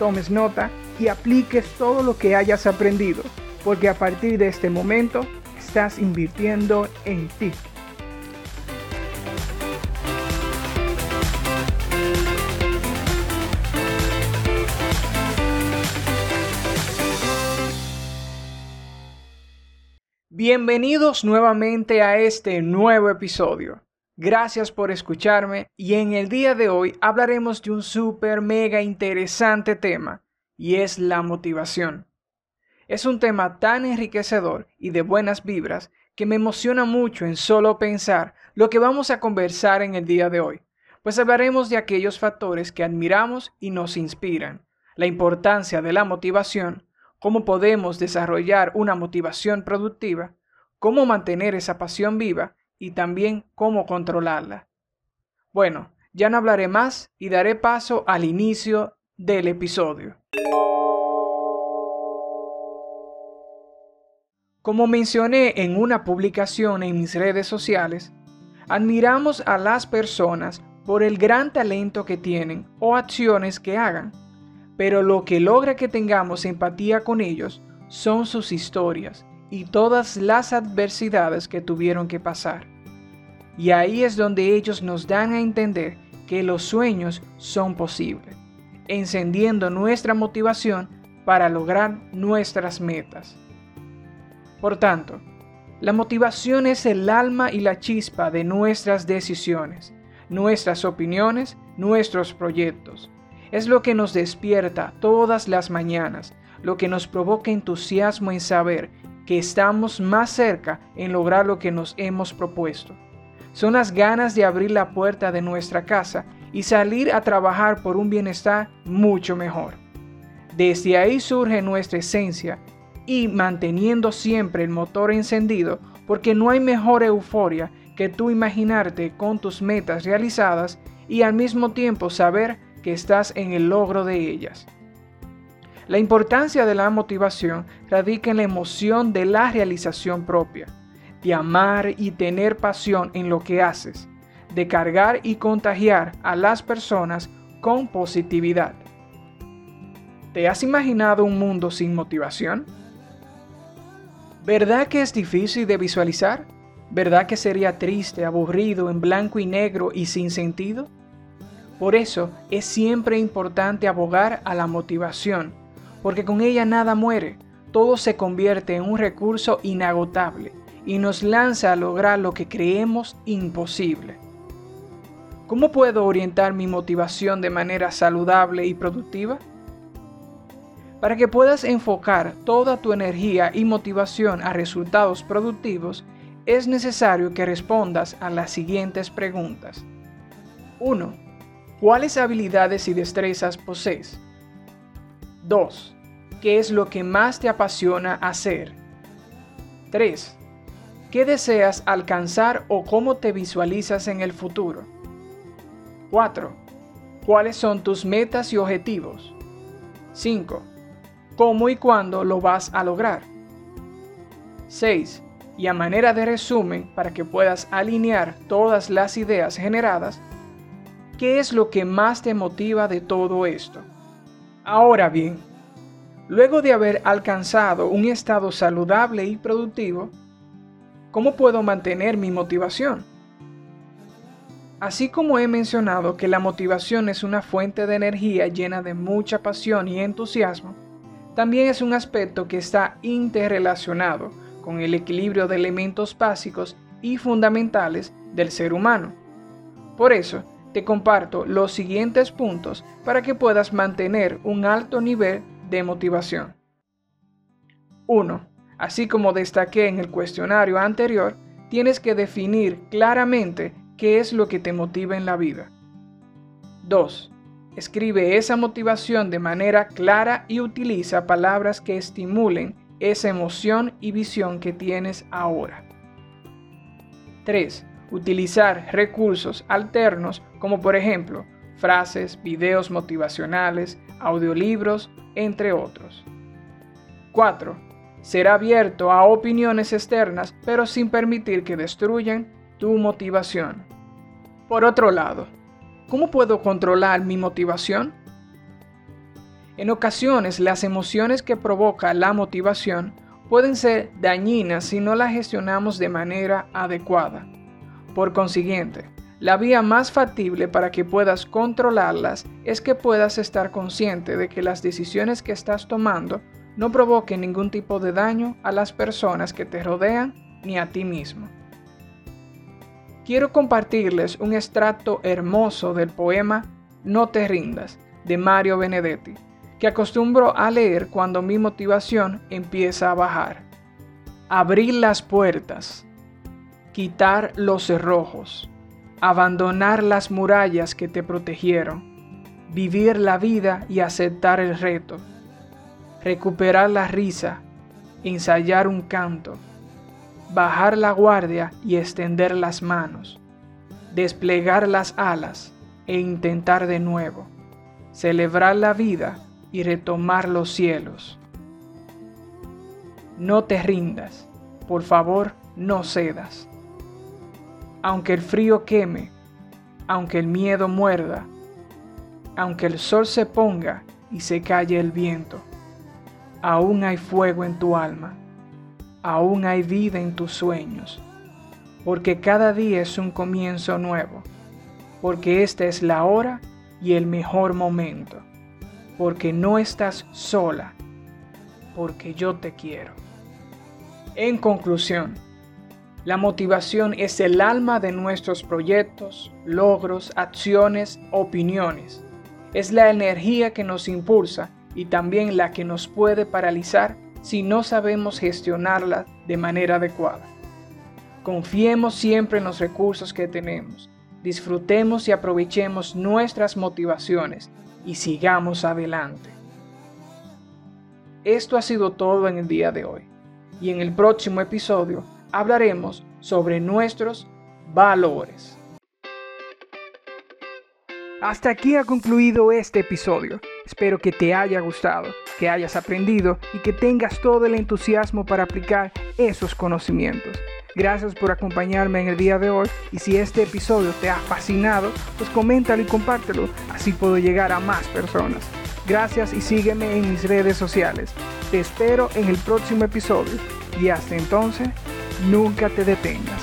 tomes nota y apliques todo lo que hayas aprendido, porque a partir de este momento estás invirtiendo en ti. Bienvenidos nuevamente a este nuevo episodio. Gracias por escucharme y en el día de hoy hablaremos de un súper mega interesante tema y es la motivación. Es un tema tan enriquecedor y de buenas vibras que me emociona mucho en solo pensar lo que vamos a conversar en el día de hoy, pues hablaremos de aquellos factores que admiramos y nos inspiran, la importancia de la motivación, cómo podemos desarrollar una motivación productiva, cómo mantener esa pasión viva y también cómo controlarla. Bueno, ya no hablaré más y daré paso al inicio del episodio. Como mencioné en una publicación en mis redes sociales, admiramos a las personas por el gran talento que tienen o acciones que hagan, pero lo que logra que tengamos empatía con ellos son sus historias y todas las adversidades que tuvieron que pasar. Y ahí es donde ellos nos dan a entender que los sueños son posibles, encendiendo nuestra motivación para lograr nuestras metas. Por tanto, la motivación es el alma y la chispa de nuestras decisiones, nuestras opiniones, nuestros proyectos. Es lo que nos despierta todas las mañanas, lo que nos provoca entusiasmo en saber que estamos más cerca en lograr lo que nos hemos propuesto. Son las ganas de abrir la puerta de nuestra casa y salir a trabajar por un bienestar mucho mejor. Desde ahí surge nuestra esencia y manteniendo siempre el motor encendido, porque no hay mejor euforia que tú imaginarte con tus metas realizadas y al mismo tiempo saber que estás en el logro de ellas. La importancia de la motivación radica en la emoción de la realización propia, de amar y tener pasión en lo que haces, de cargar y contagiar a las personas con positividad. ¿Te has imaginado un mundo sin motivación? ¿Verdad que es difícil de visualizar? ¿Verdad que sería triste, aburrido, en blanco y negro y sin sentido? Por eso es siempre importante abogar a la motivación, porque con ella nada muere, todo se convierte en un recurso inagotable y nos lanza a lograr lo que creemos imposible. ¿Cómo puedo orientar mi motivación de manera saludable y productiva? Para que puedas enfocar toda tu energía y motivación a resultados productivos, es necesario que respondas a las siguientes preguntas. 1. ¿Cuáles habilidades y destrezas posees? 2. ¿Qué es lo que más te apasiona hacer? 3. ¿Qué deseas alcanzar o cómo te visualizas en el futuro? 4. ¿Cuáles son tus metas y objetivos? 5 cómo y cuándo lo vas a lograr. 6. Y a manera de resumen, para que puedas alinear todas las ideas generadas, ¿qué es lo que más te motiva de todo esto? Ahora bien, luego de haber alcanzado un estado saludable y productivo, ¿cómo puedo mantener mi motivación? Así como he mencionado que la motivación es una fuente de energía llena de mucha pasión y entusiasmo, también es un aspecto que está interrelacionado con el equilibrio de elementos básicos y fundamentales del ser humano. Por eso, te comparto los siguientes puntos para que puedas mantener un alto nivel de motivación. 1. Así como destaqué en el cuestionario anterior, tienes que definir claramente qué es lo que te motiva en la vida. 2. Escribe esa motivación de manera clara y utiliza palabras que estimulen esa emoción y visión que tienes ahora. 3. Utilizar recursos alternos como por ejemplo frases, videos motivacionales, audiolibros, entre otros. 4. Ser abierto a opiniones externas pero sin permitir que destruyan tu motivación. Por otro lado, ¿cómo puedo controlar mi motivación? En ocasiones las emociones que provoca la motivación pueden ser dañinas si no las gestionamos de manera adecuada. Por consiguiente, la vía más factible para que puedas controlarlas es que puedas estar consciente de que las decisiones que estás tomando no provoquen ningún tipo de daño a las personas que te rodean ni a ti mismo. Quiero compartirles un extracto hermoso del poema No te rindas de Mario Benedetti, que acostumbro a leer cuando mi motivación empieza a bajar. Abrir las puertas, quitar los cerrojos, abandonar las murallas que te protegieron, vivir la vida y aceptar el reto, recuperar la risa, ensayar un canto, bajar la guardia y extender las manos, desplegar las alas e intentar de nuevo, celebrar la vida y retomar los cielos. No te rindas, por favor, no cedas aunque el frío queme, aunque el miedo muerda, aunque el sol se ponga y se calle el viento, aún hay fuego en tu alma, aún hay vida en tus sueños, porque cada día es un comienzo nuevo, porque esta es la hora y el mejor momento, porque no estás sola, porque yo te quiero. En conclusión, la motivación es el alma de nuestros proyectos, logros, acciones, opiniones. Es la energía que nos impulsa y también la que nos puede paralizar si no sabemos gestionarla de manera adecuada. Confiemos siempre en los recursos que tenemos, disfrutemos y aprovechemos nuestras motivaciones y sigamos adelante. Esto ha sido todo en el día de hoy y en el próximo episodio hablaremos sobre nuestros valores. Hasta aquí ha concluido este episodio. Espero que te haya gustado, que hayas aprendido y que tengas todo el entusiasmo para aplicar esos conocimientos. Gracias por acompañarme en el día de hoy y si este episodio te ha fascinado, pues coméntalo y compártelo, así puedo llegar a más personas. Gracias y sígueme en mis redes sociales. Te espero en el próximo episodio y hasta entonces, nunca te detengas.